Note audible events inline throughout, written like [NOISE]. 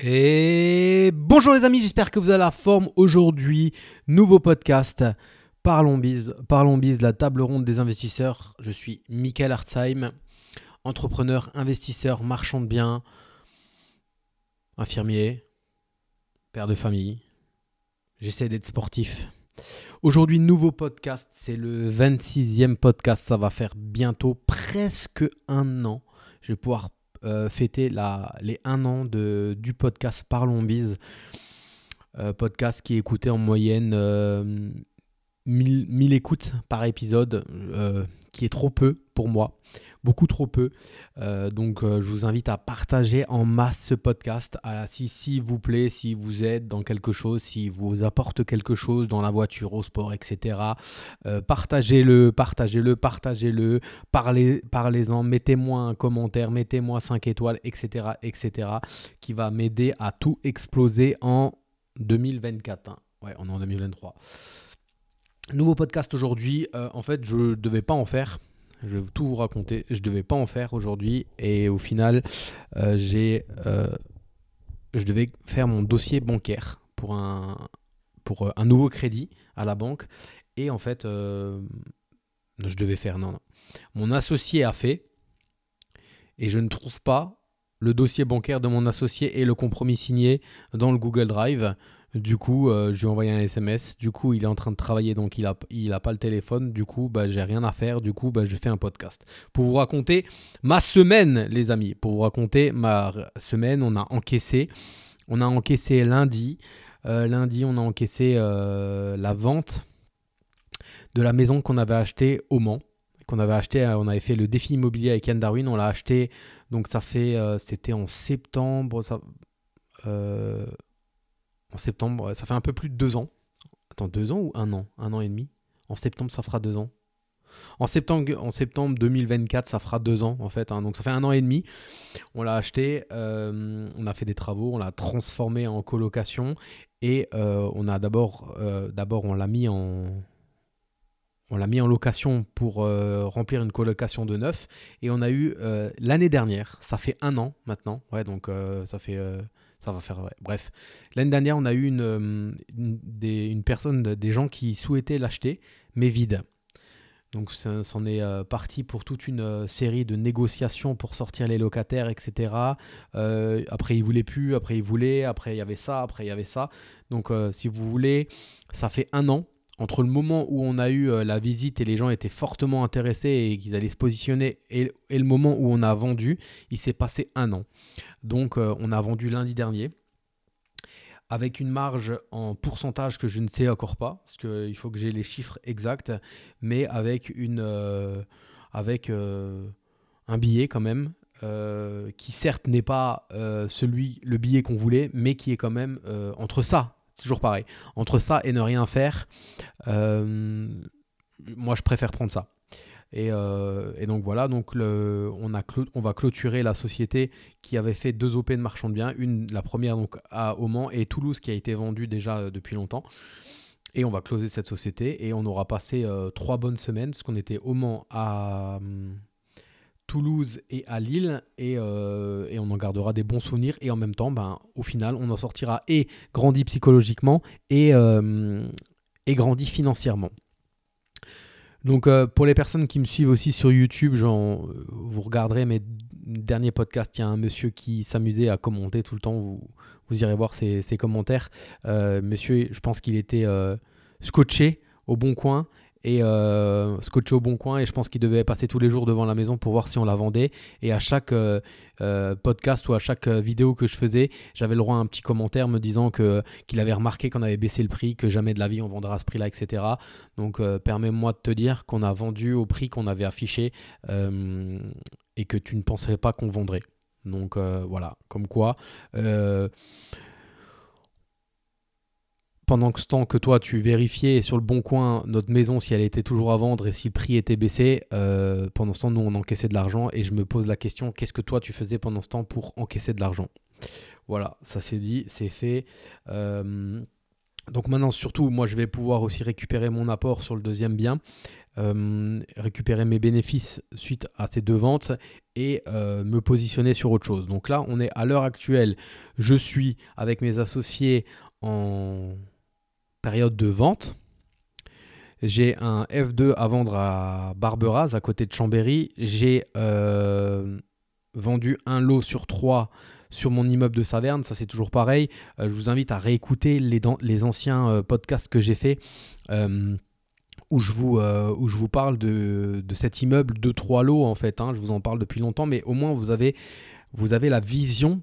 Et bonjour les amis, j'espère que vous avez la forme aujourd'hui. Nouveau podcast, Parlons Bise, Parlons Bise, la table ronde des investisseurs. Je suis Michael Hartzheim, entrepreneur, investisseur, marchand de biens, infirmier, père de famille. J'essaie d'être sportif. Aujourd'hui, nouveau podcast, c'est le 26e podcast, ça va faire bientôt presque un an. Je vais pouvoir euh, fêter les un an de, du podcast Parlons Bise. Euh, podcast qui est écouté en moyenne 1000, euh, écoutes par épisode, qui est trop peu pour moi beaucoup trop peu. Euh, donc euh, je vous invite à partager en masse ce podcast. Ah, si s'il vous plaît, si vous êtes dans quelque chose, si vous apporte quelque chose dans la voiture, au sport, etc. Euh, partagez-le, partagez-le, partagez-le, parlez, parlez-en, mettez-moi un commentaire, mettez-moi 5 étoiles, etc. etc. qui va m'aider à tout exploser en 2024. Hein. Ouais, on est en 2023. Nouveau podcast aujourd'hui. en fait, je ne devais pas en faire je vais tout vous raconter. Je devais pas en faire aujourd'hui et au final, euh, j'ai, euh, je devais faire mon dossier bancaire pour un, pour euh, un nouveau crédit à la banque. Et en fait, je devais faire, non, non. Mon associé a fait et je ne trouve pas le dossier bancaire de mon associé et le compromis signé dans le Google Drive. Du coup, euh, je lui ai envoyé un SMS. Du coup, il est en train de travailler, donc il n'a pas le téléphone. Du coup, bah, j'ai rien à faire. Du coup, bah, je fais un podcast. Pour vous raconter ma semaine, les amis. Pour vous raconter ma semaine, on a encaissé. On a encaissé lundi. Euh, lundi, on a encaissé euh, la vente de la maison qu'on avait achetée au Mans. Qu'on avait acheté, on avait fait le défi immobilier avec Yann Darwin. On l'a acheté, donc ça fait, c'était en septembre. En septembre. Ça fait un peu plus de deux ans. Attends, deux ans ou un an? Un an et demi? En septembre, ça fera deux ans. En septembre, en septembre 2024, ça fera deux ans en fait. Hein. donc ça fait un an et demi. On l'a acheté, euh, on a fait des travaux, on l'a transformé en colocation et euh, on a d'abord, euh, d'abord on l'a mis en, on l'a mis en location pour remplir une colocation de neuf et on a eu l'année dernière, ça fait un an maintenant, ouais donc ça fait ça va faire. Bref, l'année dernière, on a eu une, euh, des, une personne, des gens qui souhaitaient l'acheter, mais vide. Donc, c'en est euh, parti pour toute une euh, série de négociations pour sortir les locataires, etc. après, ils voulaient plus, après, ils voulaient, après, il y avait ça, après, il y avait ça. Donc, si vous voulez, ça fait un an entre le moment où on a eu la visite et les gens étaient fortement intéressés et qu'ils allaient se positionner et, le moment où on a vendu, il s'est passé un an. Donc euh, on a vendu lundi dernier avec une marge en pourcentage que je ne sais encore pas, parce qu'il faut que j'ai les chiffres exacts, mais avec, une, euh, avec euh, un billet quand même, qui certes n'est pas celui, le billet qu'on voulait, mais qui est quand même entre ça, toujours pareil, entre ça et ne rien faire, moi je préfère prendre ça. Euh, et, donc voilà, donc on, va clôturer la société qui avait fait deux OP de marchand de biens, une, la première donc à Mans et Toulouse qui a été vendue déjà euh, depuis longtemps. Et on va closer cette société et on aura passé euh, trois bonnes semaines parce qu'on était au Mans à hum, Toulouse et à Lille et, et, on en gardera des bons souvenirs et en même temps, ben, au final, on en sortira et grandi psychologiquement et, et grandi financièrement. Donc euh, pour les personnes qui me suivent aussi sur YouTube, genre, euh, vous regarderez mes derniers podcasts, il y a un monsieur qui s'amusait à commenter tout le temps, vous, irez voir ses, commentaires. Euh, monsieur, je pense qu'il était scotché au bon coin et euh, scotché au bon coin. Et je pense qu'il devait passer tous les jours devant la maison pour voir si on la vendait. Et à chaque euh, euh, podcast ou à chaque vidéo que je faisais j'avais le droit à un petit commentaire me disant que qu'il avait remarqué qu'on avait baissé le prix que jamais de la vie on vendra à ce prix là etc donc permets-moi de te dire qu'on a vendu au prix qu'on avait affiché et que tu ne penserais pas qu'on vendrait. Donc voilà. Comme quoi pendant ce temps que toi tu vérifiais sur le bon coin notre maison si elle était toujours à vendre et si le prix était baissé, euh, pendant ce temps nous on encaissait de l'argent et je me pose la question qu'est-ce que toi tu faisais pendant ce temps pour encaisser de l'argent? Voilà, ça c'est dit, c'est fait. Euh, donc maintenant surtout moi je vais pouvoir aussi récupérer mon apport sur le deuxième bien. récupérer mes bénéfices suite à ces deux ventes et me positionner sur autre chose. Donc là, on est à l'heure actuelle, je suis avec mes associés en période de vente. J'ai un F2 à vendre à Barberaz, à côté de Chambéry. J'ai vendu un lot sur trois sur mon immeuble de Saverne. Ça, c'est toujours pareil. Euh, je vous invite à réécouter les, anciens euh, podcasts que j'ai fait. Euh, où je, vous, où je vous parle de, cet immeuble de trois lots en fait. Hein. Je vous en parle depuis longtemps, mais au moins vous avez, vous avez la vision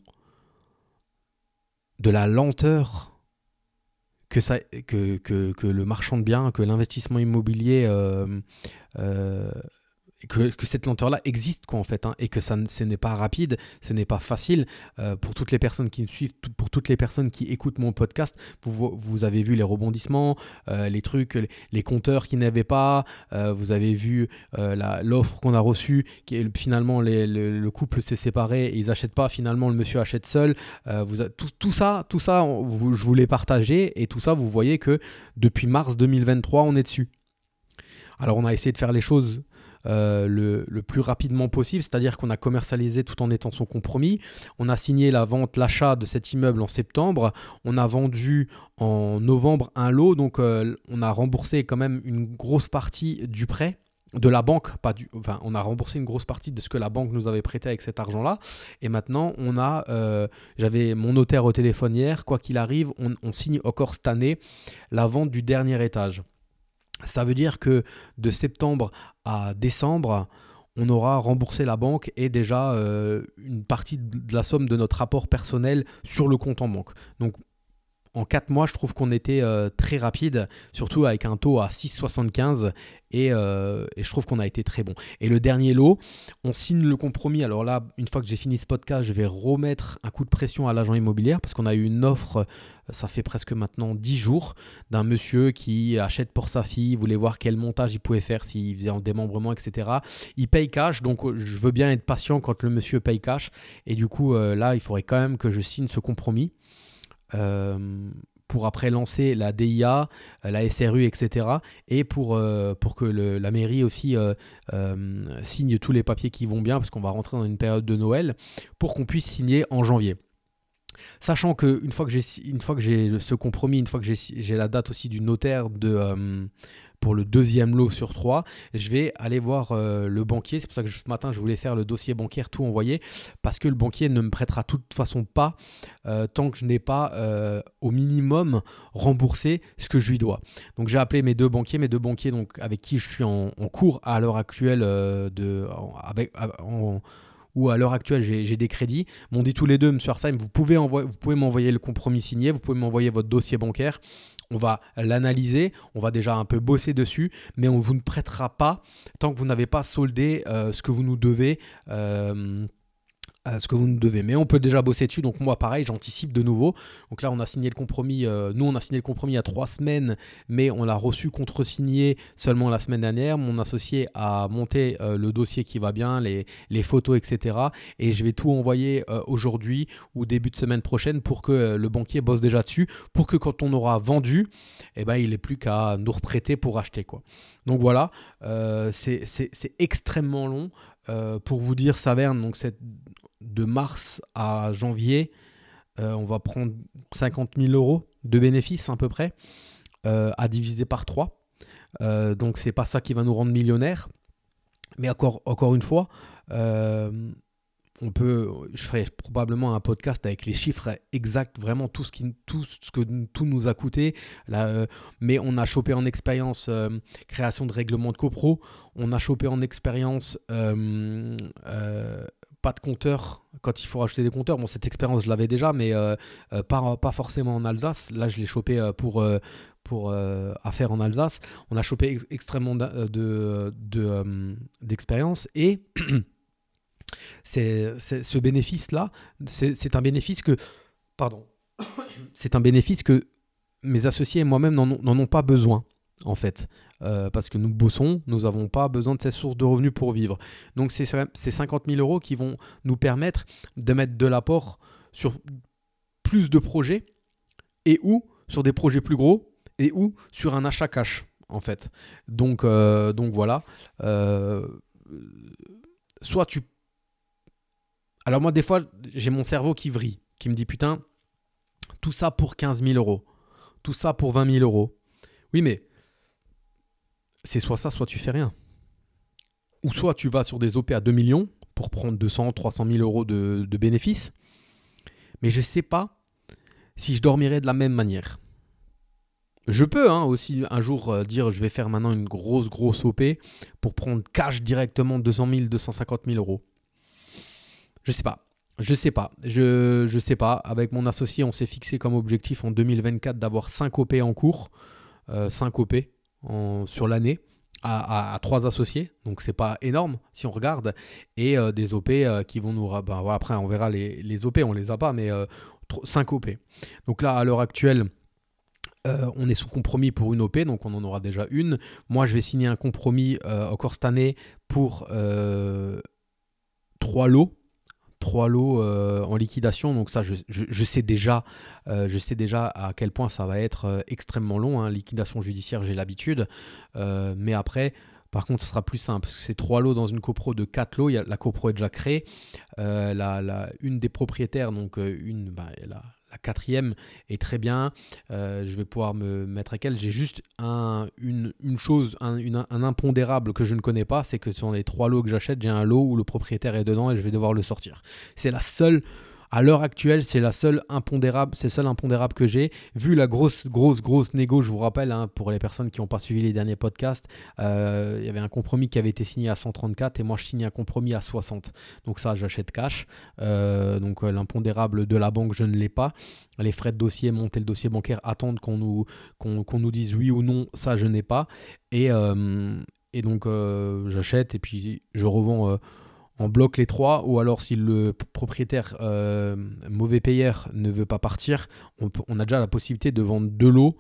de la lenteur que, ça, que, que, le marchand de biens, que l'investissement immobilier que, cette lenteur-là existe quoi en fait, hein, et que ça, ce n'est pas rapide, ce n'est pas facile. Euh, pour toutes les personnes qui me suivent, pour toutes les personnes qui écoutent mon podcast, vous, vous avez vu les rebondissements, euh, les trucs, les, compteurs qui n'avaient pas, euh, vous avez vu l'offre qu'on a reçue, qui finalement le, couple s'est séparé, ils n'achètent pas, finalement le monsieur achète seul. vous tout, ça, tout ça, je voulais partager, et tout ça, vous voyez que depuis mars 2023, on est dessus. Alors on a essayé de faire les choses euh, le, plus rapidement possible, c'est-à-dire qu'on a commercialisé tout en étant son compromis. On a signé la vente, l'achat de cet immeuble en septembre. On a vendu en novembre un lot, donc euh, on a remboursé quand même une grosse partie du prêt de la banque, pas du, enfin, on a remboursé une grosse partie de ce que la banque nous avait prêté avec cet argent-là. Et maintenant, on a, euh, j'avais mon notaire au téléphone hier, quoi qu'il arrive, on, on, signe encore cette année la vente du dernier étage. Ça veut dire que de septembre à décembre, on aura remboursé la banque et déjà euh, une partie de la somme de notre rapport personnel sur le compte en banque. En 4 mois, je trouve qu'on était euh, très rapide, surtout avec un taux à 6,75 euh, et, je trouve qu'on a été très bon. Et le dernier lot, on signe le compromis. Alors là, une fois que j'ai fini ce podcast, je vais remettre un coup de pression à l'agent immobilier parce qu'on a eu une offre, ça fait presque maintenant 10 jours, d'un monsieur qui achète pour sa fille, voulait voir quel montage il pouvait faire, s'il faisait un démembrement, etc. Il paye cash, donc je veux bien être patient quand le monsieur paye cash. Et du coup, euh, là, il faudrait quand même que je signe ce compromis. Euh, pour après lancer la DIA, euh, la SRU, etc. Et pour, euh, pour que la mairie aussi signe tous les papiers qui vont bien, parce qu'on va rentrer dans une période de Noël, pour qu'on puisse signer en janvier. Sachant qu'une fois que j'ai ce compromis, une fois que j'ai la date aussi du notaire de, pour le deuxième lot sur trois. Je vais aller voir euh, le banquier. C'est pour ça que ce matin, je voulais faire le dossier bancaire tout envoyé parce que le banquier ne me prêtera de toute façon pas euh, tant que je n'ai pas euh, au minimum remboursé ce que je lui dois. Donc j'ai appelé mes deux banquiers, mes deux banquiers avec qui je suis en, cours à l'heure actuelle de à l'heure actuelle j'ai des crédits, m'ont dit tous les deux, Monsieur Arsheim, vous pouvez m'envoyer le compromis signé, vous pouvez m'envoyer votre dossier bancaire on va l'analyser, on va déjà un peu bosser dessus, mais on vous ne prêtera pas tant que vous n'avez pas soldé euh, ce que vous nous devez. Euh, ce que vous nous devez. Mais on peut déjà bosser dessus. Donc moi, pareil, j'anticipe de nouveau. Donc là, on a signé le compromis. Euh, nous, on a signé le compromis il y a trois semaines, mais on l'a reçu contre-signé seulement la semaine dernière. Mon associé a monté euh, le dossier qui va bien, les, photos, etc. Et je vais tout envoyer euh, aujourd'hui ou début de semaine prochaine pour que le banquier bosse déjà dessus, pour que quand on aura vendu, eh ben, il n'ait plus qu'à nous reprêter pour acheter. Quoi. Donc voilà, c'est extrêmement long. pour vous dire, Saverne, donc cette, de mars à janvier, euh, on va prendre 50 000 euros de bénéfices à peu près, euh, à diviser par 3. Euh, donc c'est pas ça qui va nous rendre millionnaires. Mais encore, encore une fois, on peut, je ferai probablement un podcast avec les chiffres exacts, vraiment tout ce, qui, tout ce que tout nous a coûté. mais on a chopé en expérience création de règlement de copro, on a chopé en expérience pas de compteur quand il faut rajouter des compteurs. Bon, cette expérience, je l'avais déjà, mais euh, euh, pas, pas forcément en Alsace. Là, je l'ai chopé euh, pour, pour à faire en Alsace. On a chopé extrêmement de, d'expérience et [CLEARS THROAT] c'est, ce bénéfice-là, c'est un bénéfice que. Pardon. [COUGHS] c'est un bénéfice que mes associés et moi-même n'en ont pas besoin en fait. Euh, parce que nous bossons, nous n'avons pas besoin de ces sources de revenus pour vivre. Donc c'est ces 50 000 euros qui vont nous permettre de mettre de l'apport sur plus de projets et ou sur des projets plus gros et ou sur un achat cash. en fait. Donc, euh, donc voilà. Euh, soit tu. Alors, moi, des fois, j'ai mon cerveau qui vrille, qui me dit putain, tout ça pour 15 000 euros, tout ça pour 20 000 euros. Oui, mais c'est soit ça, soit tu fais rien. Ou soit tu vas sur des OP à 2 millions pour prendre 200, 300 000 euros de, bénéfices. Mais je ne sais pas si je dormirais de la même manière. Je peux hein, aussi un jour euh, dire je vais faire maintenant une grosse grosse OP pour prendre cash directement 200 000, 250 000 euros. Je sais pas. Je sais pas. Je, je sais pas. Avec mon associé, on s'est fixé comme objectif en 2024 d'avoir 5 OP en cours. 5 euh, Sur l'année. À, trois associés, donc c'est pas énorme si on regarde, et euh, des OP qui vont nous... Ben, après on verra les, les, OP, on les a pas, mais 5 OP. Donc là, à l'heure actuelle, euh, on est sous compromis pour une OP, donc on en aura déjà une. Moi, je vais signer un compromis euh, encore cette année pour euh, trois lots. Trois lots en liquidation, donc ça, je, sais déjà, je sais déjà à quel point ça va être extrêmement long. Hein. Liquidation judiciaire, j'ai l'habitude, mais après, par contre, ce sera plus simple. C'est trois lots dans une copro de quatre lots. la copro est déjà créée. la, une des propriétaires, donc une, bah, la quatrième est très bien. Euh, je vais pouvoir me mettre avec elle. J'ai juste un, une, chose, un, un, impondérable que je ne connais pas, c'est que sur les trois lots que j'achète, j'ai un lot où le propriétaire est dedans et je vais devoir le sortir. C'est la seule à l'heure actuelle, c'est la seule impondérable, c'est seul impondérable que j'ai. Vu la grosse, grosse, grosse négo, je vous rappelle, hein, pour les personnes qui n'ont pas suivi les derniers podcasts, euh, il y avait un compromis qui avait été signé à 134 et moi je signe un compromis à 60. Donc ça, j'achète cash. Euh, donc euh, l'impondérable de la banque, je ne l'ai pas. Les frais de dossier, monter le dossier bancaire, attendre qu'on nous, qu'on, nous dise oui ou non, ça je n'ai pas. Et donc j'achète et puis je revends on bloque les trois, ou alors si le propriétaire euh, mauvais payeur ne veut pas partir, on, a déjà la possibilité de vendre deux lots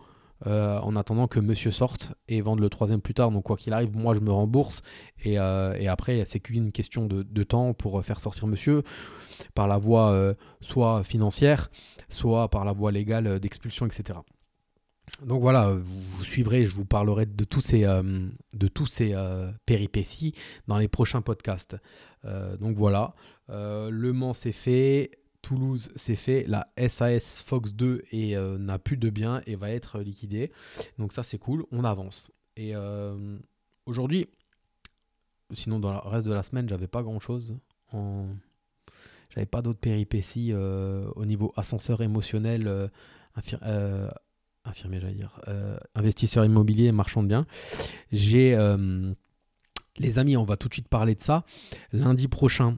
euh, en attendant que monsieur sorte et vendre le troisième plus tard. Donc quoi qu'il arrive, moi je me rembourse et, euh, après c'est qu'une question de, temps pour faire sortir monsieur par la voie soit financière, soit par la voie légale d'expulsion, etc. Donc voilà, vous, suivrez, je vous parlerai de de tous ces péripéties dans les prochains podcasts. Euh, donc voilà, euh, Le Mans c'est fait, Toulouse c'est fait, la SAS Fox 2 euh, n'a plus de biens et va être liquidée. Donc ça c'est cool, on avance. Et aujourd'hui, sinon dans le reste de la semaine, j'avais pas grand chose. En... J'avais pas d'autres péripéties au niveau ascenseur émotionnel, j'allais dire, investisseur immobilier, marchand de biens. J'ai les amis, on va tout de suite parler de ça. Lundi prochain,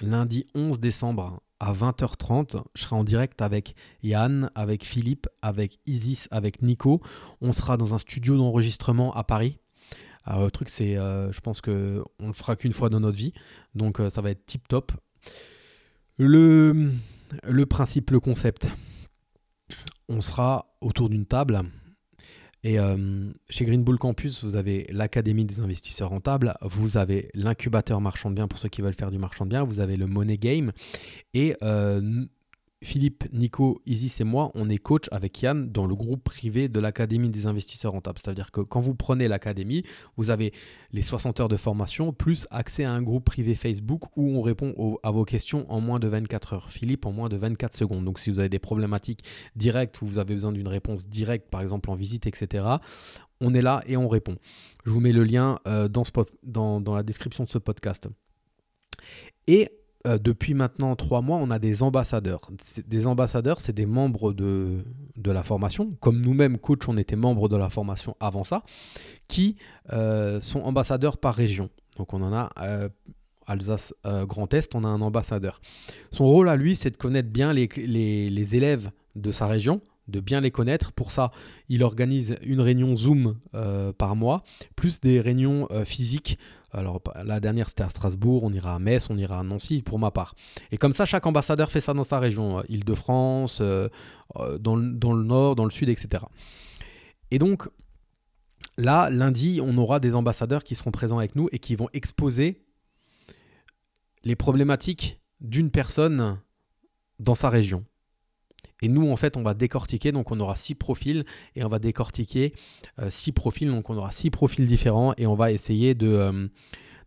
lundi 11 décembre à 20h30, je serai en direct avec Yann, avec Philippe, avec Isis, avec Nico. On sera dans un studio d'enregistrement à Paris. Alors, le truc, c'est, euh, je pense que on le fera qu'une fois dans notre vie, donc euh, ça va être tip top. Le principe, le concept, on sera autour d'une table et euh, chez Green Bull Campus, vous avez l'Académie des investisseurs rentables, vous avez l'incubateur marchand de biens pour ceux qui veulent faire du marchand de biens, vous avez le Money Game. Et euh, Philippe, Nico, Isis et moi, on est coach avec Yann dans le groupe privé de l'Académie des investisseurs rentables. C'est-à-dire que quand vous prenez l'Académie, vous avez les 60 heures de formation plus accès à un groupe privé Facebook où on répond à vos questions en moins de 24 heures. Philippe en moins de 24 secondes. Donc si vous avez des problématiques directes ou vous avez besoin d'une réponse directe, par exemple en visite, etc., on est là et on répond. Je vous mets le lien euh, dans, la description de ce podcast. Et euh, depuis maintenant trois mois, on a des ambassadeurs. Des ambassadeurs, c'est des membres de, de la formation, comme nous-mêmes, coach, on était membres de la formation avant ça, qui euh, sont ambassadeurs par région. Donc on en a euh, Alsace Grand Est, on a un ambassadeur. Son rôle à lui, c'est de connaître bien les, les, les élèves de sa région, de bien les connaître. Pour ça, il organise une réunion Zoom par mois, plus des réunions physiques alors la dernière c'était à Strasbourg, on ira à Metz, on ira à Nancy pour ma part. Et comme ça, chaque ambassadeur fait ça dans sa région, euh, Île-de-France, euh, euh, dans, le nord, dans le sud, etc. Et donc là, lundi, on aura des ambassadeurs qui seront présents avec nous et qui vont exposer les problématiques d'une personne dans sa région. Et nous, en fait, on va décortiquer, donc on aura six profils, et on va décortiquer euh, six profils, donc on aura six profils différents, et on va essayer de, euh,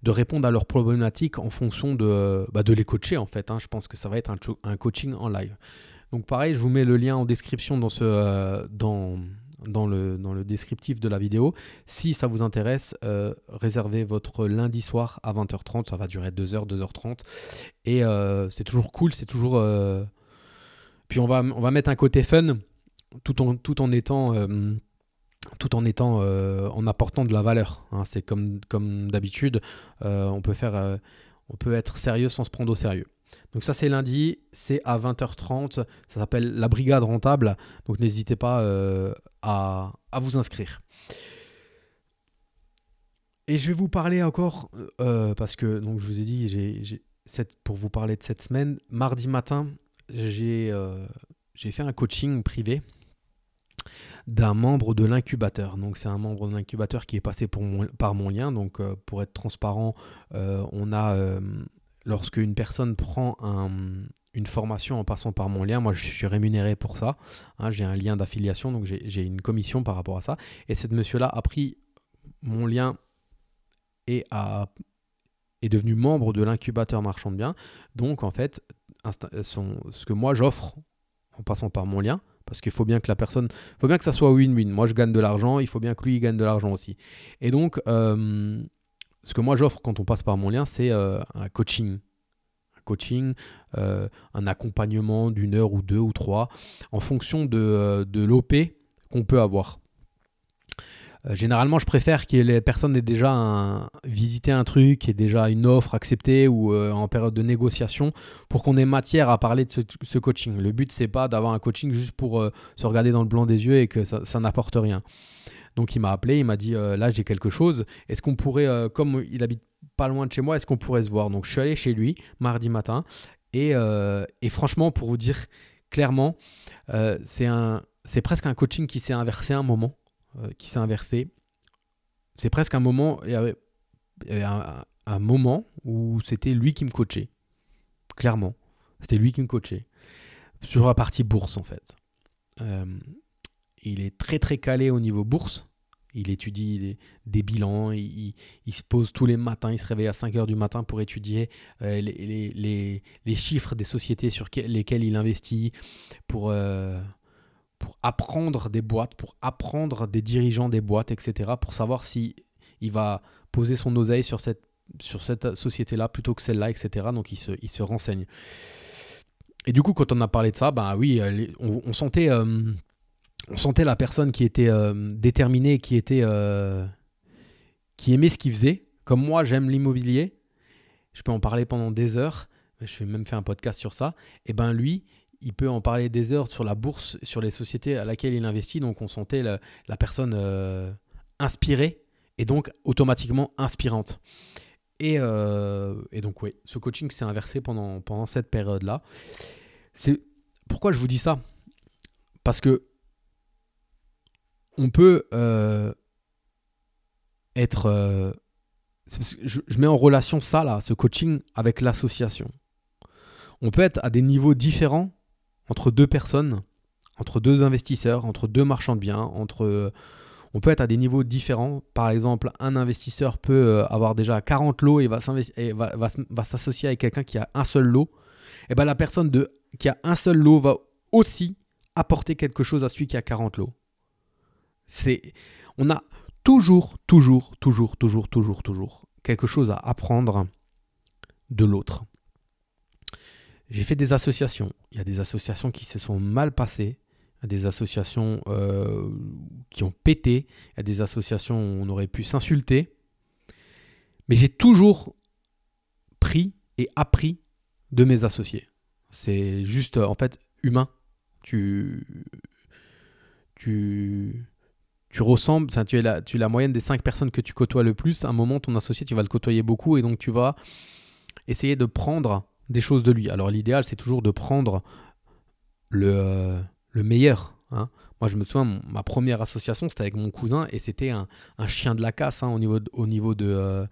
de répondre à leurs problématiques en fonction de, bah, de les coacher, en fait. Hein. Je pense que ça va être un, un, coaching en live. Donc pareil, je vous mets le lien en description dans, ce, euh, dans, dans, le, dans le descriptif de la vidéo. Si ça vous intéresse, réservez votre lundi soir à 20h30, ça va durer 2h, 2h30. Et c'est toujours cool, c'est toujours puis on va, mettre un côté fun tout en, étant, euh, euh, en apportant de la valeur. Hein. C'est comme, d'habitude, euh, on, peut être sérieux sans se prendre au sérieux. Donc ça c'est lundi, c'est à 20h30, ça s'appelle la brigade rentable, donc n'hésitez pas à, vous inscrire. Et je vais vous parler encore, parce que je vous ai dit, j'ai, pour vous parler de cette semaine, mardi matin, euh, j'ai fait un coaching privé d'un membre de l'incubateur. Donc c'est un membre de l'incubateur qui est passé par mon lien. Donc euh, pour être transparent, euh, on a lorsque une personne prend une formation en passant par mon lien, moi je suis rémunéré pour ça. Hein, j'ai un lien d'affiliation, donc j'ai une commission par rapport à ça. Et ce monsieur-là a pris mon lien et a, est devenu membre de l'incubateur marchand de biens. Donc en fait, euh, ce que moi j'offre en passant par mon lien, parce qu'il faut bien que la personne, faut bien que ça soit win-win. Moi je gagne de l'argent, il faut bien que lui il gagne de l'argent aussi. Et donc, euh, ce que moi j'offre quand on passe par mon lien, c'est euh, un coaching. Un coaching, un accompagnement d'une heure ou deux ou trois, en fonction de, de l'OP qu'on peut avoir. Euh, généralement, je préfère que les personnes aient déjà visité un truc, aient déjà une offre acceptée ou euh, en période de négociation pour qu'on ait matière à parler de ce, coaching. Le but, c'est pas d'avoir un coaching juste pour euh, se regarder dans le blanc des yeux et que ça, n'apporte rien. Donc il m'a appelé, il m'a dit là j'ai quelque chose. Est-ce qu'on pourrait, comme il habite pas loin de chez moi, est-ce qu'on pourrait se voir? Donc je suis allé chez lui mardi matin et, franchement pour vous dire clairement, c'est presque un coaching qui s'est inversé un moment euh, qui s'est inversé. C'est presque un moment, il y avait, un, moment où c'était lui qui me coachait. Clairement. C'était lui qui me coachait. Sur la partie bourse, en fait. Euh, il est très très calé au niveau bourse. Il étudie des, bilans, il, se pose tous les matins, il se réveille à 5 heures du matin pour étudier euh, les, les, chiffres des sociétés sur lesquelles il investit, pour, pour apprendre des boîtes, pour apprendre des dirigeants des boîtes, etc., pour savoir si il va poser son oseille sur cette, sur cette société-là plutôt que celle-là, etc. Donc il se, il se renseigne. Et du coup, quand on a parlé de ça, bah oui, on, sentait, euh, on sentait la personne qui était euh, déterminée, qui était, euh, qui aimait ce qu'il faisait. Comme moi, j'aime l'immobilier. Je peux en parler pendant des heures. Je vais même faire un podcast sur ça. Et ben lui, il peut en parler des heures sur la bourse, sur les sociétés à laquelle il investit. Donc on sentait la, personne euh, inspirée et donc automatiquement inspirante. Et, euh, donc oui, ce coaching s'est inversé pendant, pendant cette période-là. C'est pourquoi je vous dis ça? Parce que on peut euh, être... je, je mets en relation ça, là, ce coaching, avec l'association. On peut être à des niveaux différents entre deux personnes, entre deux investisseurs, entre deux marchands de biens, entre on peut être à des niveaux différents. Par exemple, un investisseur peut euh, avoir déjà 40 lots et va, s'associer avec quelqu'un qui a un seul lot. Et bien la personne de, qui a un seul lot va aussi apporter quelque chose à celui qui a 40 lots. C'est, on a toujours, toujours, toujours, toujours, toujours, toujours quelque chose à apprendre de l'autre. J'ai fait des associations. Il y a des associations qui se sont mal passées. Il y a des associations euh, qui ont pété. Il y a des associations où on aurait pu s'insulter. Mais j'ai toujours pris et appris de mes associés. C'est juste, en fait, humain. Tu, tu, tu ressembles, tu es, la, tu es la moyenne des cinq personnes que tu côtoies le plus. À un moment, ton associé, tu vas le côtoyer beaucoup et donc tu vas essayer de prendre des choses de lui. Alors l'idéal, c'est toujours de prendre le, euh, le meilleur. Hein. Moi, je me souviens, ma première association, c'était avec mon cousin et c'était un, chien de la casse au niveau niveau de euh,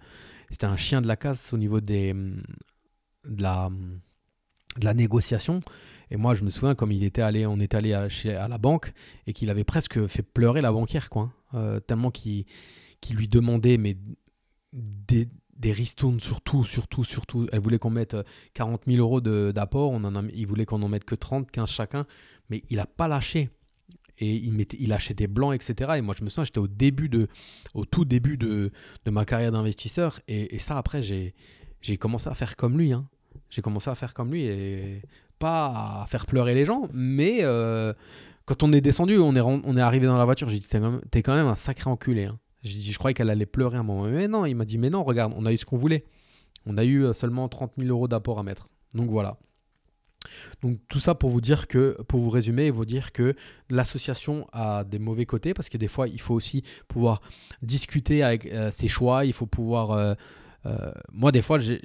la casse au niveau des, de la, de la négociation. Et moi, je me souviens, comme il était allé, on est allé à, la banque et qu'il avait presque fait pleurer la banquière, quoi. Hein. tellement qu'il lui demandait des, des ristournes surtout, surtout, surtout. Elle voulait qu'on mette 40 000 euros d'apport. On en a, il voulait qu'on en mette que 30, 15 chacun. Mais il n'a pas lâché et il, mettait, il achetait des blancs, etc. Et moi, je me souviens, j'étais au début de, au tout début de, ma carrière d'investisseur. Et, ça, après, j'ai, commencé à faire comme lui. Hein. J'ai commencé à faire comme lui et pas à faire pleurer les gens, mais euh, quand on est descendu, on est, arrivé dans la voiture, j'ai dit, t'es quand même un sacré enculé. Hein. J'ai dit, je croyais qu'elle allait pleurer un moment. Mais non, il m'a dit, mais non, regarde, on a eu ce qu'on voulait. On a eu euh, seulement 30 000 euros d'apport à mettre. Donc voilà. Donc tout ça pour vous dire que, pour vous résumer et vous dire que l'association a des mauvais côtés parce que des fois il faut aussi pouvoir discuter avec euh, ses choix, il faut pouvoir... Euh, moi des fois, j'ai,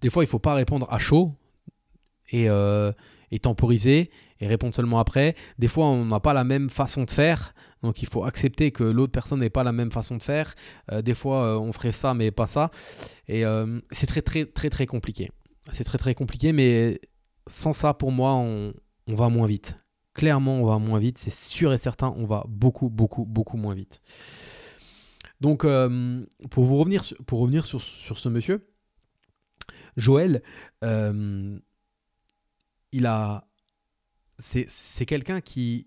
des fois il faut pas répondre à chaud et temporiser et répondre seulement après. Des fois on n'a pas la même façon de faire. Donc il faut accepter que l'autre personne n'ait pas la même façon de faire. des fois on ferait ça mais pas ça. Et c'est très très très très compliqué. C'est très très compliqué, mais sans ça, pour moi, on, va moins vite. Clairement, on va moins vite. C'est sûr et certain, on va beaucoup, beaucoup, beaucoup moins vite. Donc, euh, pour, vous revenir, pour revenir sur, ce monsieur, Joël, euh, il a. C'est quelqu'un qui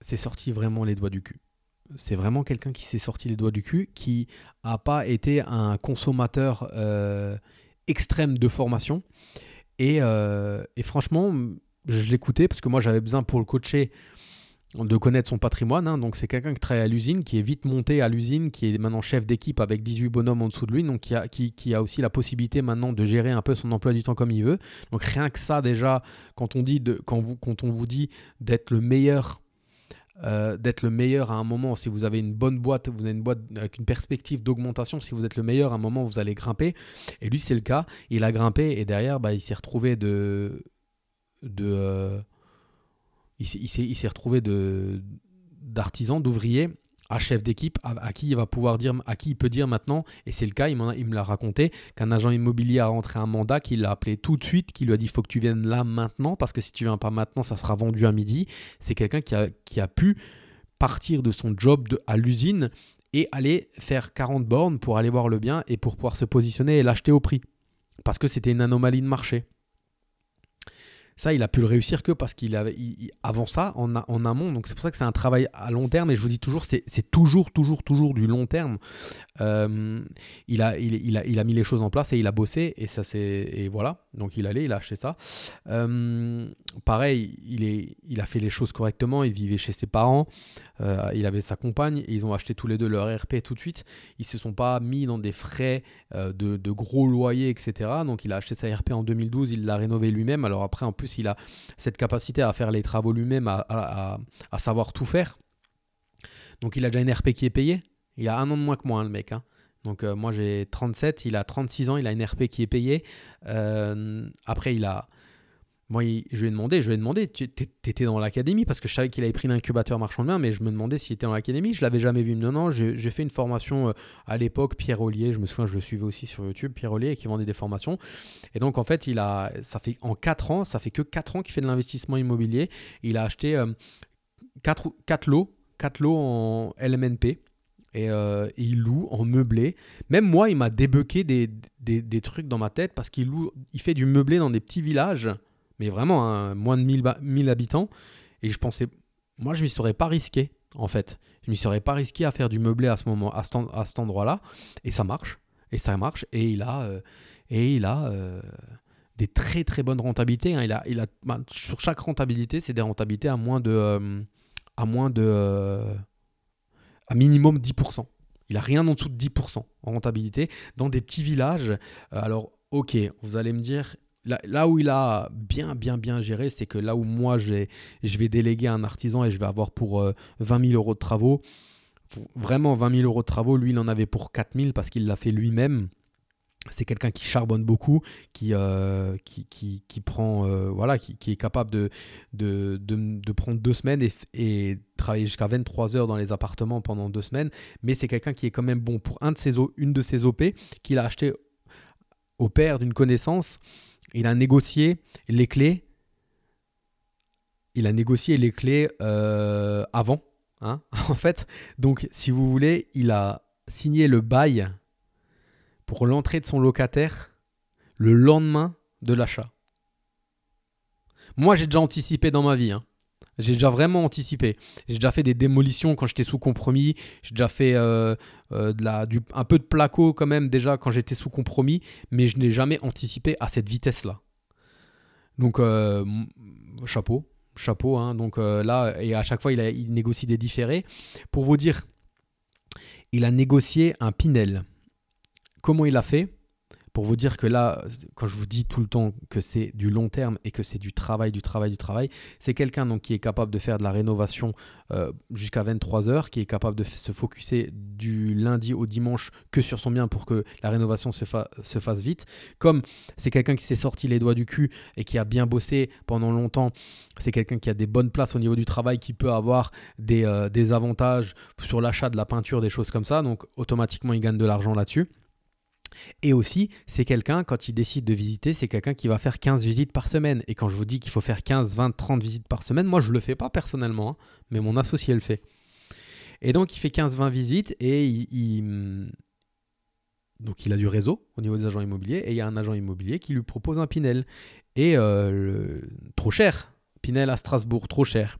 s'est sorti vraiment les doigts du cul. C'est vraiment quelqu'un qui s'est sorti les doigts du cul, qui n'a pas été un consommateur euh, extrême de formation. Euh, et, franchement, je l'écoutais parce que moi j'avais besoin pour le coacher de connaître son patrimoine. Hein. Donc c'est quelqu'un qui travaille à l'usine, qui est vite monté à l'usine, qui est maintenant chef d'équipe avec 18 bonhommes en dessous de lui, donc qui a, qui, a, aussi la possibilité maintenant de gérer un peu son emploi du temps comme il veut. Donc rien que ça déjà, quand on, dit quand vous, quand on vous dit d'être le meilleur euh, d'être le meilleur à un moment. Si vous avez une bonne boîte, vous avez une boîte avec une perspective d'augmentation, si vous êtes le meilleur à un moment, vous allez grimper. Et lui, c'est le cas. Il a grimpé et derrière, bah, il s'est retrouvé de. de euh, il s'est retrouvé de d'artisan, d'ouvrier à chef d'équipe à, qui il va pouvoir dire, à qui il peut dire maintenant, et c'est le cas, il, me l'a raconté, qu'un agent immobilier a rentré un mandat, qu'il l'a appelé tout de suite, qui lui a dit il faut que tu viennes là maintenant, parce que si tu viens pas maintenant, ça sera vendu à midi. C'est quelqu'un qui a, qui a pu partir de son job à l'usine et aller faire 40 bornes pour aller voir le bien et pour pouvoir se positionner et l'acheter au prix. Parce que c'était une anomalie de marché. Ça, il a pu le réussir que parce qu'il avait avant ça, en, en amont. Donc c'est pour ça que c'est un travail à long terme. Et je vous dis toujours, c'est toujours, toujours, toujours du long terme. Euh, il, a, il, a, il a mis les choses en place et il a bossé. Et ça c'est voilà. Donc il allait, il a acheté ça. Euh, pareil, il, est, il a fait les choses correctement. Il vivait chez ses parents. Euh, il avait sa compagne. Et ils ont acheté tous les deux leur RP tout de suite. Ils se sont pas mis dans des frais de, de, gros loyers, etc. Donc il a acheté sa RP en 2012. Il l'a rénové lui-même. Alors après, en plus il a cette capacité à faire les travaux lui-même, à, savoir tout faire. Donc il a déjà une RP qui est payée. Il a un an de moins que moi, hein, le mec. Hein. Donc euh, moi j'ai 37, il a 36 ans, il a une RP qui est payée. Euh, après il a, moi, je lui ai demandé, je lui ai demandé, tu étais dans l'académie? Parce que je savais qu'il avait pris l'incubateur marchand de biens, mais je me demandais s'il était dans l'académie. Je l'avais jamais vu. Non, non, j'ai fait une formation euh, à l'époque, Pierre Ollier. Je me souviens, je le suivais aussi sur YouTube, Pierre Ollier, qui vendait des formations. Et donc, en fait, il a, ça fait en 4 ans, ça fait que 4 ans qu'il fait de l'investissement immobilier. Il a acheté 4, euh, lots, 4 lots en LMNP. Euh, et, il loue en meublé. Même moi, il m'a débloqué des, des, des, trucs dans ma tête parce qu'il il fait du meublé dans des petits villages mais vraiment hein, moins de 1000, habitants. Et je pensais, moi je m'y serais pas risqué en fait. Je m'y serais pas risqué à faire du meublé à ce moment, à, cet endroit-là. Et ça marche. Et ça marche. Et il a, euh, et il a euh, des très très bonnes rentabilités. Hein. Il a, il a, bah, sur chaque rentabilité, c'est des rentabilités à moins de, euh, à moins de, à minimum 10%. Il a rien en dessous de 10% en rentabilité dans des petits villages. alors, ok, vous allez me dire, Là, où il a bien, bien, bien géré, c'est que là où moi, je vais déléguer un artisan et je vais avoir pour 20 euh, 000 euros de travaux, vraiment 20 000 euros de travaux, lui, il en avait pour 4 000 parce qu'il l'a fait lui-même. C'est quelqu'un qui charbonne beaucoup, qui, euh, prend, euh, voilà, qui, est capable de, prendre deux semaines et, travailler jusqu'à 23 heures dans les appartements pendant deux semaines. Mais c'est quelqu'un qui est quand même bon pour une de ses OP qu'il a acheté au père d'une connaissance, il a négocié les clés. Il a négocié les clés euh, avant. Hein [LAUGHS] en fait, donc si vous voulez, il a signé le bail pour l'entrée de son locataire le lendemain de l'achat. Moi, j'ai déjà anticipé dans ma vie. Hein. J'ai déjà vraiment anticipé. J'ai déjà fait des démolitions quand j'étais sous compromis. J'ai déjà fait euh, euh, de la, du, un peu de placo quand même déjà quand j'étais sous compromis. Mais je n'ai jamais anticipé à cette vitesse-là. Donc, euh, chapeau. Chapeau. Hein. Donc là, et à chaque fois, il, il négocie des différés. Pour vous dire, il a négocié un Pinel. Comment il a fait? Pour vous dire que là, quand je vous dis tout le temps que c'est du long terme et que c'est du travail, du travail, du travail, c'est quelqu'un donc qui est capable de faire de la rénovation euh, jusqu'à 23 heures, qui est capable de se focuser du lundi au dimanche que sur son bien pour que la rénovation se, se fasse vite. Comme c'est quelqu'un qui s'est sorti les doigts du cul et qui a bien bossé pendant longtemps, c'est quelqu'un qui a des bonnes places au niveau du travail, qui peut avoir des, euh, des avantages sur l'achat de la peinture, des choses comme ça. Donc automatiquement, il gagne de l'argent là-dessus. Et aussi, c'est quelqu'un, quand il décide de visiter, c'est quelqu'un qui va faire 15 visites par semaine. Et quand je vous dis qu'il faut faire 15, 20, 30 visites par semaine, moi je ne le fais pas personnellement, hein, mais mon associé le fait. Et donc il fait 15-20 visites et il, donc il a du réseau au niveau des agents immobiliers et il y a un agent immobilier qui lui propose un Pinel. Et euh, trop cher. Pinel à Strasbourg, trop cher.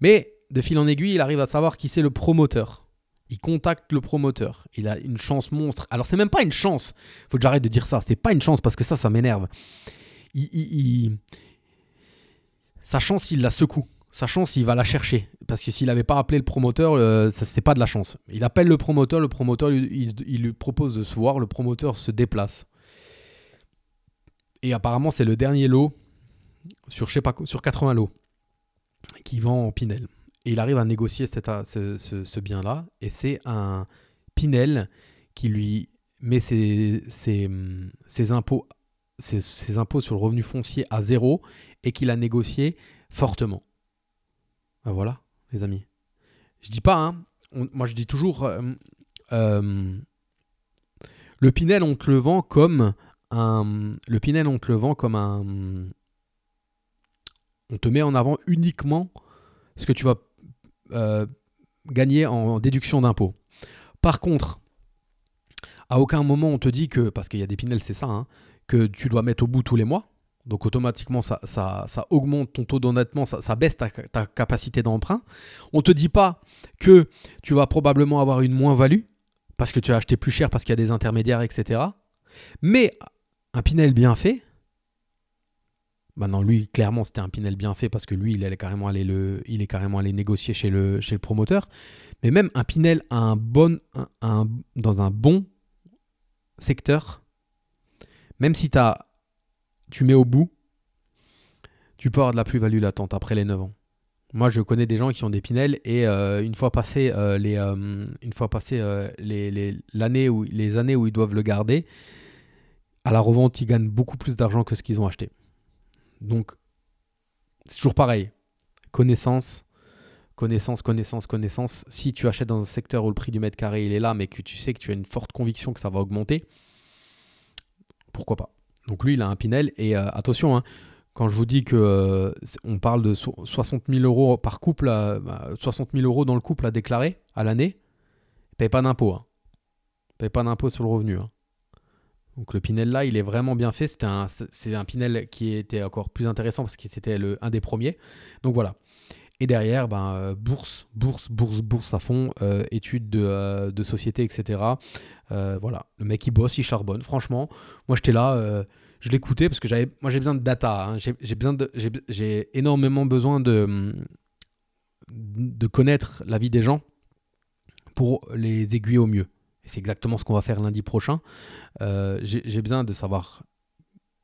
Mais de fil en aiguille, il arrive à savoir qui c'est le promoteur. Il contacte le promoteur. Il a une chance monstre. Alors, c'est même pas une chance. Faut que j'arrête de dire ça. C'est pas une chance parce que ça, ça m'énerve. Sa chance, il la secoue. Sa chance, il va la chercher. Parce que s'il n'avait pas appelé le promoteur, euh, c'est pas de la chance. Il appelle le promoteur. Le promoteur, il, lui propose de se voir. Le promoteur se déplace. Et apparemment, c'est le dernier lot sur, je sais pas, sur 80 lots qui vend en Pinel. Et il arrive à négocier ce, bien-là. Et c'est un Pinel qui lui met ses, impôts, ses, impôts sur le revenu foncier à zéro et qu'il a négocié fortement. Ben voilà, les amis. Je dis pas, hein, moi je dis toujours, euh, euh, le Pinel on te le vend comme un, le Pinel on te le vend comme un, on te met en avant uniquement ce que tu vas euh, gagner en déduction d'impôt. Par contre, à aucun moment on te dit que, parce qu'il y a des Pinel, c'est ça, hein, que tu dois mettre au bout tous les mois. Donc automatiquement, ça, ça, augmente ton taux d'endettement, ça, baisse ta, ta capacité d'emprunt. On ne te dit pas que tu vas probablement avoir une moins-value, parce que tu as acheté plus cher, parce qu'il y a des intermédiaires, etc. Mais un Pinel bien fait, Maintenant, lui, clairement, c'était un Pinel bien fait parce que lui, il, carrément le, il est carrément allé négocier chez le, chez le promoteur. Mais même un Pinel un bon, un, dans un bon secteur, même si tu mets au bout, tu peux avoir de la plus-value latente après les 9 ans. Moi, je connais des gens qui ont des Pinel et euh, une fois passé euh, les, euh, une fois les, les, où, les années où ils doivent le garder, à la revente, ils gagnent beaucoup plus d'argent que ce qu'ils ont acheté. Donc, c'est toujours pareil. Connaissance, connaissance, connaissance, connaissance. Si tu achètes dans un secteur où le prix du mètre carré il est là, mais que tu sais que tu as une forte conviction que ça va augmenter, pourquoi pas? Donc lui, il a un Pinel. Et euh, attention, hein, quand je vous dis que euh, on parle de 60 000 euros par couple, 60 euh, 000 euros dans le couple à déclarer à l'année, paye pas d'impôt. Hein. Paye pas d'impôt sur le revenu. Hein. Donc le Pinel là, il est vraiment bien fait. Un, c'est un Pinel qui était encore plus intéressant parce que c'était un des premiers. Donc voilà. Et derrière, ben, euh, bourse, bourse, bourse, bourse à fond, euh, études de, euh, de, société, etc. voilà, le mec il bosse, il charbonne. Franchement, moi j'étais là, je l'écoutais parce que moi j'ai besoin de data. Hein. J'ai, j'ai, énormément besoin de, de connaître la vie des gens pour les aiguiller au mieux c'est exactement ce qu'on va faire lundi prochain. Euh, j'ai besoin de savoir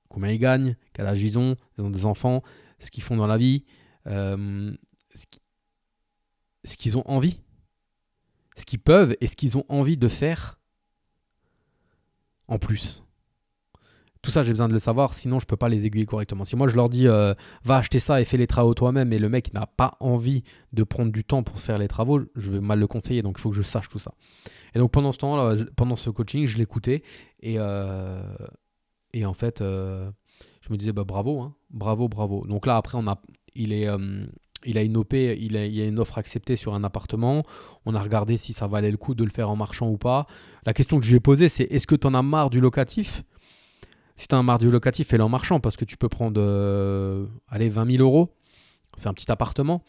combien ils gagnent, quel âge ils ont, ils ont des enfants, ce qu'ils font dans la vie, euh, ce qu'ils ont envie, ce qu'ils peuvent et ce qu'ils ont envie de faire en plus. Tout ça, j'ai besoin de le savoir, sinon je peux pas les aiguiller correctement. Si moi je leur dis euh, va acheter ça et fais les travaux toi-même, et le mec n'a pas envie de prendre du temps pour faire les travaux, je vais mal le conseiller. Donc il faut que je sache tout ça. Et donc pendant ce temps, là, pendant ce coaching, je l'écoutais et, euh, Et en fait, euh, je me disais, bah, bravo, hein. bravo, bravo. Donc là, après, on a, il, est, il a une OP, il, a, il y a une offre acceptée sur un appartement. On a regardé si ça valait le coup de le faire en marchand ou pas. La question que je lui ai posée, c'est est-ce que tu en as marre du locatif? Si tu as marre du locatif, fais-le en marchand parce que tu peux prendre euh, allez, 20 000 euros. C'est un petit appartement.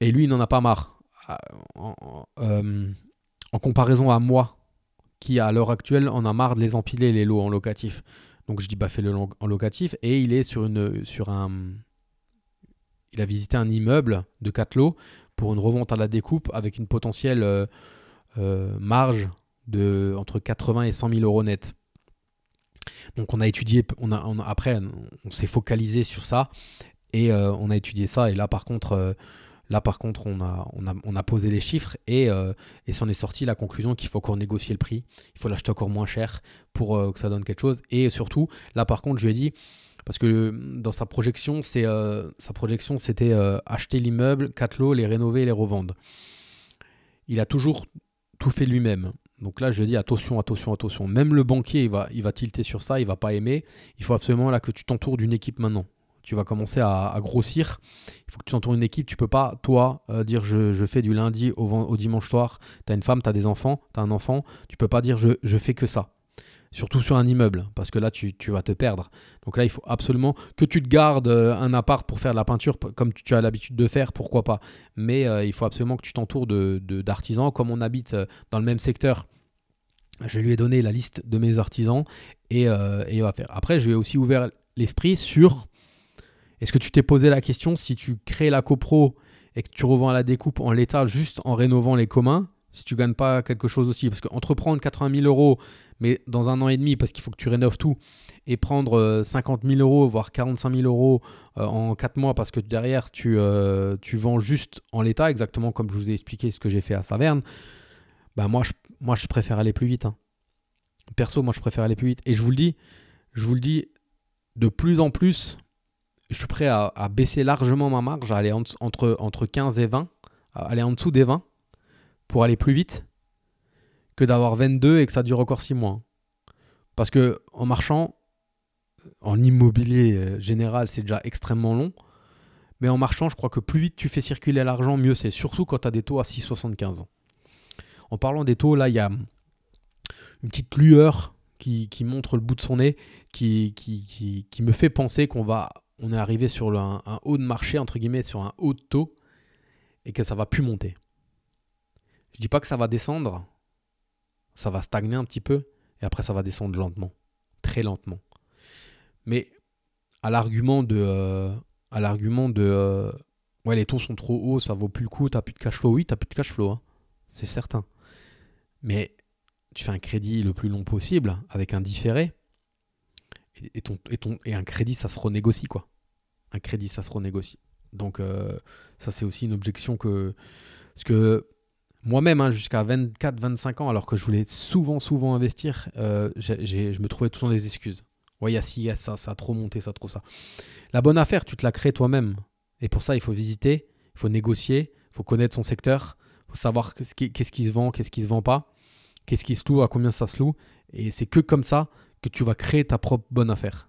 Et lui, il n'en a pas marre. Ah, en, en comparaison à moi, qui à l'heure actuelle en a marre de les empiler les lots en locatif. Donc je dis bah fais-le en locatif et il est sur une sur un il a visité un immeuble de 4 lots pour une revente à la découpe avec une potentielle euh, euh, marge de entre 80 et 100 000 euros net. Donc on a étudié, on a, après on s'est focalisé sur ça et euh, on a étudié ça et là par contre contre, on a, posé les chiffres et, euh, et s'en est sorti la conclusion qu'il faut encore négocier le prix. Il faut l'acheter encore moins cher pour euh, que ça donne quelque chose. Et surtout, là, par contre, je lui ai dit, parce que dans sa projection, euh, sa projection, c'était acheter l'immeuble, quatre lots, les rénover et les revendre. Il a toujours tout fait lui-même. Donc là, je dis attention, attention, attention. Même le banquier, il va, il va tilter sur ça, il va pas aimer. Il faut absolument là que tu t'entoures d'une équipe maintenant tu vas commencer à, grossir. Il faut que tu entoures une équipe. Tu peux pas, toi, euh, dire je, fais du lundi au, dimanche soir. Tu as une femme, tu as des enfants, tu as un enfant. Tu peux pas dire je fais que ça. Surtout sur un immeuble, parce que là, tu, vas te perdre. Donc là, il faut absolument que tu te gardes euh, un appart pour faire de la peinture, comme tu as l'habitude de faire, pourquoi pas. Mais euh, il faut absolument que tu t'entoures d'artisans. De, d'artisans comme on habite dans le même secteur, je lui ai donné la liste de mes artisans et, et il va faire. Après, je lui ai aussi ouvert l'esprit sur est-ce que tu t'es posé la question si tu crées la copro et que tu revends à la découpe en l'état juste en rénovant les communs, si tu gagnes pas quelque chose aussi? Parce qu'entreprendre 80 000 euros, mais dans un an et demi, parce qu'il faut que tu rénoves tout, et prendre 50 euh, 000 euros, voire 45 000 euros euh, en 4 mois, parce que derrière, tu, euh, tu vends juste en l'état, exactement comme je vous ai expliqué ce que j'ai fait à Saverne, bah moi, je, moi, je préfère aller plus vite. Hein. Perso, moi, je préfère aller plus vite. Et je vous le dis, je vous le dis, de plus en plus, je suis prêt à, baisser largement ma marge, à aller entre, entre 15 et 20, à aller en dessous des 20 pour aller plus vite que d'avoir 22 et que ça dure encore 6 mois. Parce que en marchant, en immobilier euh, général, c'est déjà extrêmement long. Mais en marchant, je crois que plus vite tu fais circuler l'argent, mieux c'est. Surtout quand tu as des taux à 6,75. En parlant des taux, là, il y a une petite lueur qui, montre le bout de son nez, qui, me fait penser qu'on va on est arrivé sur un, haut de marché, entre guillemets, sur un haut de taux, et que ça va plus monter. Je dis pas que ça va descendre, ça va stagner un petit peu, et après ça va descendre lentement, très lentement. Mais à l'argument de, euh, à l'argument de, euh, ouais les taux sont trop hauts, ça vaut plus le coup, t'as plus de cash flow, oui t'as plus de cash flow, hein. c'est certain. Mais tu fais un crédit le plus long possible avec un différé, et, un crédit, ça se renégocie, quoi. Un crédit, ça se renégocie. Donc, euh, ça, c'est aussi une objection que. Parce que moi-même, hein, jusqu'à 24-25 ans, alors que je voulais souvent, souvent investir, euh, je me trouvais tout le temps des excuses. Ouais, il ça, ça a trop monté, ça a trop ça. La bonne affaire, tu te la crées toi-même. Et pour ça, il faut visiter, il faut négocier, il faut connaître son secteur, il faut savoir qu'est-ce qui, qui, se vend, qu'est-ce qui se vend pas, qu'est-ce qui se loue, à combien ça se loue. Et c'est que comme ça que tu vas créer ta propre bonne affaire.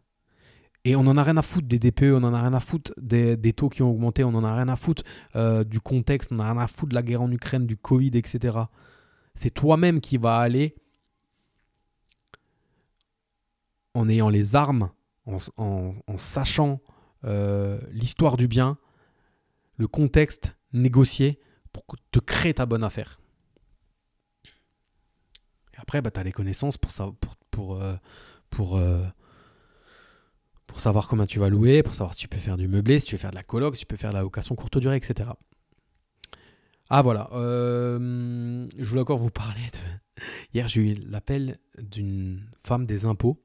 Et on n'en a rien à foutre des DPE, on n'en a rien à foutre des, taux qui ont augmenté, on n'en a rien à foutre euh, du contexte, on n'en a rien à foutre de la guerre en Ukraine, du Covid, etc. C'est toi-même qui vas aller en ayant les armes, en, sachant euh, l'histoire du bien, le contexte, négocier pour te créer ta bonne affaire. Et après, bah, tu as les connaissances pour, ça, pour, pour, euh, pour savoir combien tu vas louer, pour savoir si tu peux faire du meublé, si tu veux faire de la coloc, si tu peux faire de la location courte durée, etc. Ah voilà, euh, je voulais encore vous parler de... [LAUGHS] Hier j'ai eu l'appel d'une femme des impôts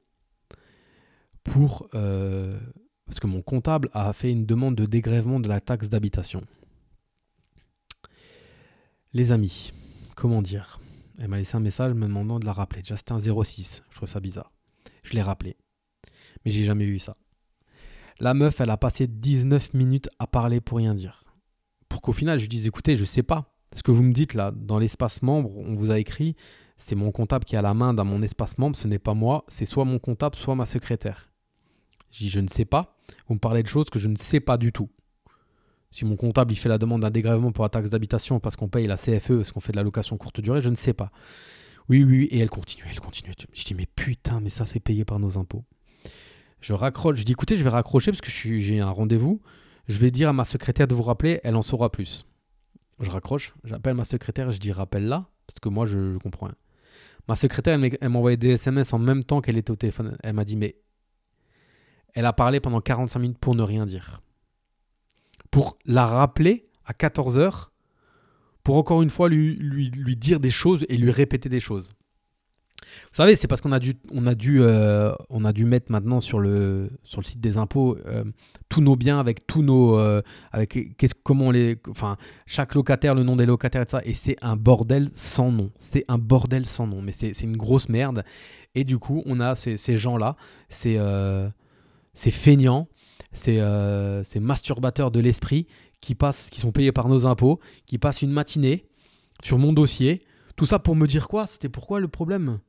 pour... parce que mon comptable a fait une demande de dégrèvement de la taxe d'habitation. Les amis, comment dire? Elle m'a laissé un message me demandant de la rappeler. Déjà, c'était un 06. Je trouve ça bizarre. Je l'ai rappelé. Mais j'ai jamais vu ça. La meuf, elle a passé 19 minutes à parler pour rien dire. Pour qu'au final, je dise écoutez, je sais pas. Ce que vous me dites là, dans l'espace membre, on vous a écrit c'est mon comptable qui a la main dans mon espace membre, ce n'est pas moi, c'est soit mon comptable, soit ma secrétaire. Je dis, je ne sais pas. Vous me parlez de choses que je ne sais pas du tout. Si mon comptable il fait la demande d'un dégrèvement pour la taxe d'habitation parce qu'on paye la CFE, parce qu'on fait de la location courte durée, je ne sais pas. Oui, oui, et elle continue, elle continue. Je dis, mais putain, mais ça c'est payé par nos impôts. Je raccroche, je dis, écoutez, je vais raccrocher parce que j'ai un rendez-vous. Je vais dire à ma secrétaire de vous rappeler, elle en saura plus. Je raccroche, j'appelle ma secrétaire, je dis, rappelle-la, parce que moi je, comprends rien. Ma secrétaire, elle m'a envoyé des SMS en même temps qu'elle était au téléphone. Elle m'a dit, mais elle a parlé pendant 45 minutes pour ne rien dire. Pour la rappeler à 14h, pour encore une fois lui dire des choses et lui répéter des choses. Vous savez, c'est parce qu'on a dû, on a dû, euh, on a dû mettre maintenant sur le, sur le site des impôts euh, tous nos biens avec tous nos, euh, avec comment les, enfin, chaque locataire, le nom des locataires et ça. Et c'est un bordel sans nom. C'est un bordel sans nom. Mais c'est, une grosse merde. Et du coup, on a ces, ces gens-là, ces, ces feignants, ces, ces masturbateurs de l'esprit qui passent, qui sont payés par nos impôts, qui passent une matinée sur mon dossier. Tout ça pour me dire quoi? C'était pourquoi le problème?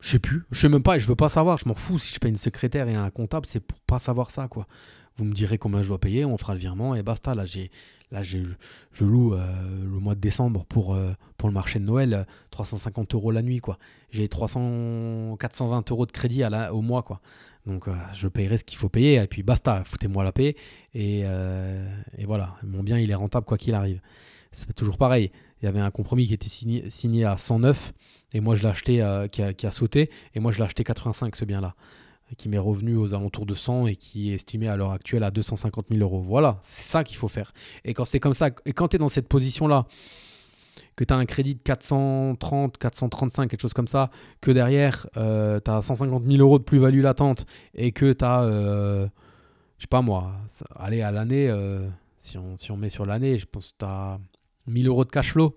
Je sais plus. Je sais même pas et je veux pas savoir. Je m'en fous. Si je paye une secrétaire et un comptable, c'est pour pas savoir ça, quoi. Vous me direz combien je dois payer, on fera le virement et basta. Là, j'ai, là, j'ai, je loue euh, le mois de décembre pour, euh, pour le marché de Noël, 350 euros la nuit, quoi. J'ai 300, 420 euros de crédit à la, au mois, quoi. Donc, euh, je payerai ce qu'il faut payer et puis basta. Foutez-moi la paix et, et voilà. Mon bien, il est rentable quoi qu'il arrive. C'est toujours pareil. Il y avait un compromis qui était signé, signé à 109 et moi, je l'ai acheté, euh, qui, a, sauté, et moi, je l'ai acheté 85, ce bien-là, qui m'est revenu aux alentours de 100 et qui est estimé à l'heure actuelle à 250 000 euros. Voilà, c'est ça qu'il faut faire. Et quand c'est comme ça, et quand tu es dans cette position-là, que tu as un crédit de 430, 435, quelque chose comme ça, que derrière, euh, tu as 150 000 euros de plus-value latente et que tu as, euh, je sais pas moi, allez, à l'année, si, on, si on met sur l'année, je pense que tu as 1000 euros de cash flow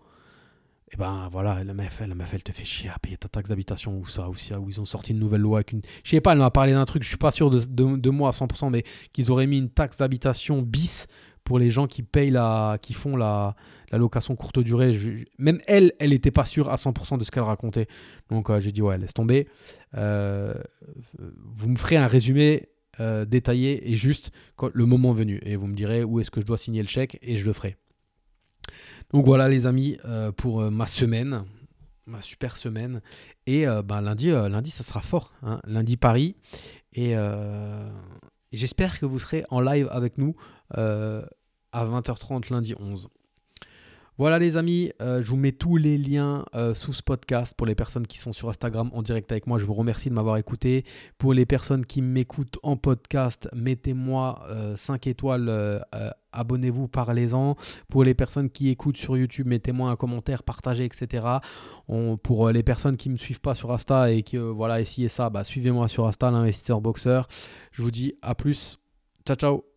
et eh ben voilà, la MF, la MF, elle te fait chier à payer ta taxe d'habitation ou ça, ou ça, où ils ont sorti une nouvelle loi avec une. Je sais pas, elle m'a parlé d'un truc, je suis pas sûr de, de, moi à 100%, mais qu'ils auraient mis une taxe d'habitation bis pour les gens qui payent la. qui font la, la location courte durée. même elle, elle n'était pas sûre à 100% de ce qu'elle racontait. Donc euh, j'ai dit, ouais, laisse tomber. Euh, vous me ferez un résumé euh, détaillé et juste quand, le moment venu. Et vous me direz où est-ce que je dois signer le chèque et je le ferai. Donc voilà les amis euh, pour euh, ma semaine, ma super semaine. Et euh, ben, lundi, lundi, ça sera fort. Hein. Lundi Paris. Et, j'espère que vous serez en live avec nous à 20h30 lundi 11. Voilà les amis, je vous mets tous les liens sous ce podcast pour les personnes qui sont sur Instagram en direct avec moi. Je vous remercie de m'avoir écouté. Pour les personnes qui m'écoutent en podcast, mettez-moi 5 étoiles abonnez-vous, parlez-en. Pour les personnes qui écoutent sur YouTube, mettez-moi un commentaire, partagez, etc. pour euh, les personnes qui ne me suivent pas sur Insta et qui, euh, voilà, essayez ça, bah, suivez-moi sur Insta, l'investisseur boxeur. Je vous dis à plus. Ciao, ciao.